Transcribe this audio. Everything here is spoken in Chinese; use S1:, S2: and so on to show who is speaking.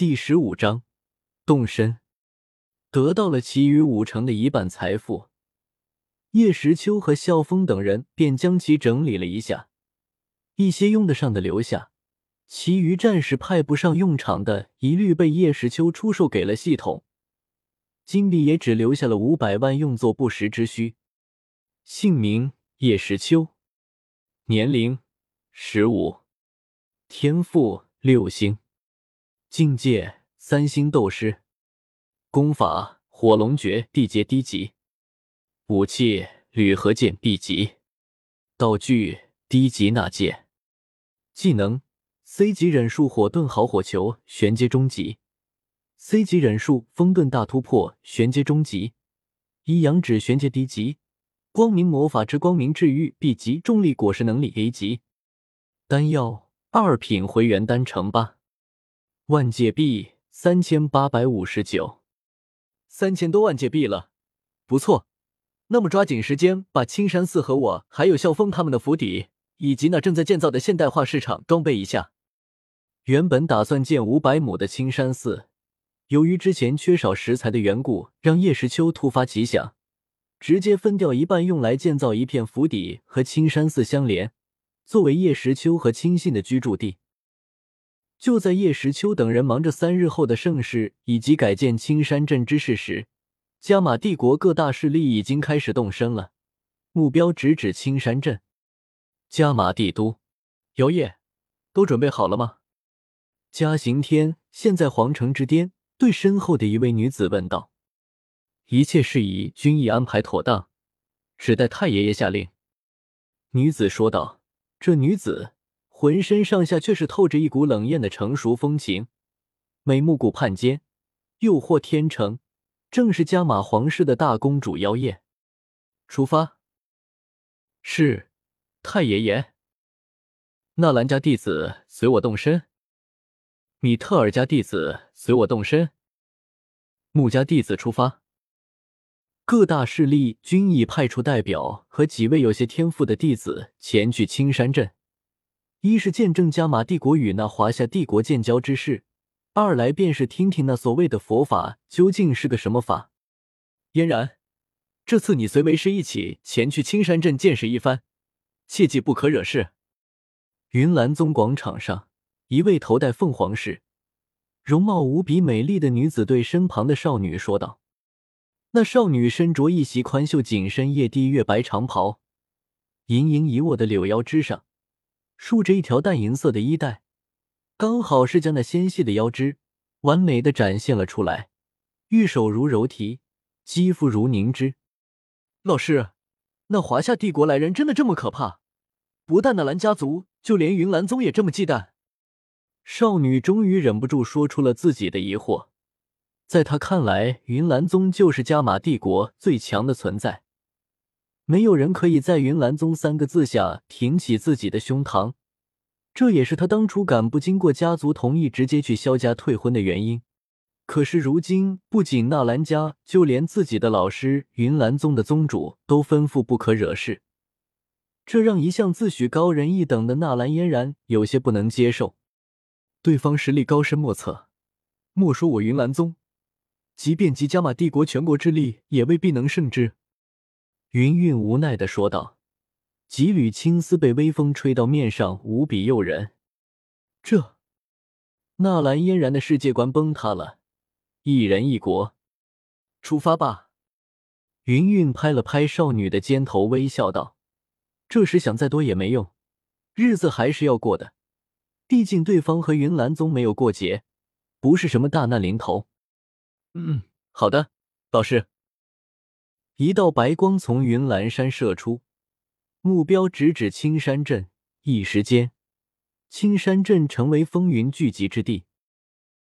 S1: 第十五章，动身。得到了其余五成的一半财富，叶时秋和萧峰等人便将其整理了一下，一些用得上的留下，其余暂时派不上用场的，一律被叶时秋出售给了系统。金币也只留下了五百万，用作不时之需。姓名：叶时秋，年龄：十五，天赋：六星，境界：三星斗师。功法火龙诀地阶低级，武器铝合剑 B 级，道具低级纳戒，技能 C 级忍术火遁好火球玄阶中级，C 级忍术风遁大突破玄阶中级，一阳指玄阶低级，光明魔法之光明治愈 B 级，重力果实能力 A 级，丹药二品回元丹乘八，万界币三千八百五十九。三千多万界币了，不错。那么抓紧时间把青山寺和我还有萧峰他们的府邸，以及那正在建造的现代化市场装备一下。原本打算建五百亩的青山寺，由于之前缺少石材的缘故，让叶时秋突发奇想，直接分掉一半用来建造一片府邸和青山寺相连，作为叶时秋和亲信的居住地。就在叶时秋等人忙着三日后的盛世以及改建青山镇之事时，加玛帝国各大势力已经开始动身了，目标直指青山镇。加玛帝都，姚叶，都准备好了吗？嘉刑天现在皇城之巅，对身后的一位女子问道：“一切事宜均已安排妥当，只待太爷爷下令。”女子说道。这女子。浑身上下却是透着一股冷艳的成熟风情，美目顾盼间，诱惑天成，正是加玛皇室的大公主妖艳。出发。是，太爷爷。纳兰家弟子随我动身。米特尔家弟子随我动身。穆家弟子出发。各大势力均已派出代表和几位有些天赋的弟子前去青山镇。一是见证加玛帝国与那华夏帝国建交之事，二来便是听听那所谓的佛法究竟是个什么法。嫣然，这次你随为师一起前去青山镇见识一番，切记不可惹事。云岚宗广场上，一位头戴凤凰饰、容貌无比美丽的女子对身旁的少女说道。那少女身着一袭宽袖紧身夜地月白长袍，盈盈一握的柳腰之上。竖着一条淡银色的衣带，刚好是将那纤细的腰肢完美的展现了出来。玉手如柔荑，肌肤如凝脂。老师，那华夏帝国来人真的这么可怕？不但那蓝家族，就连云岚宗也这么忌惮？少女终于忍不住说出了自己的疑惑。在她看来，云岚宗就是加玛帝国最强的存在。没有人可以在“云岚宗”三个字下挺起自己的胸膛，这也是他当初敢不经过家族同意直接去萧家退婚的原因。可是如今，不仅纳兰家，就连自己的老师云岚宗的宗主都吩咐不可惹事，这让一向自诩高人一等的纳兰嫣然有些不能接受。对方实力高深莫测，莫说我云岚宗，即便集加玛帝国全国之力，也未必能胜之。云韵无奈的说道：“几缕青丝被微风吹到面上，无比诱人。”这，纳兰嫣然的世界观崩塌了。一人一国，出发吧！云韵拍了拍少女的肩头，微笑道：“这时想再多也没用，日子还是要过的。毕竟对方和云岚宗没有过节，不是什么大难临头。”嗯，好的，老师。一道白光从云岚山射出，目标直指青山镇。一时间，青山镇成为风云聚集之地。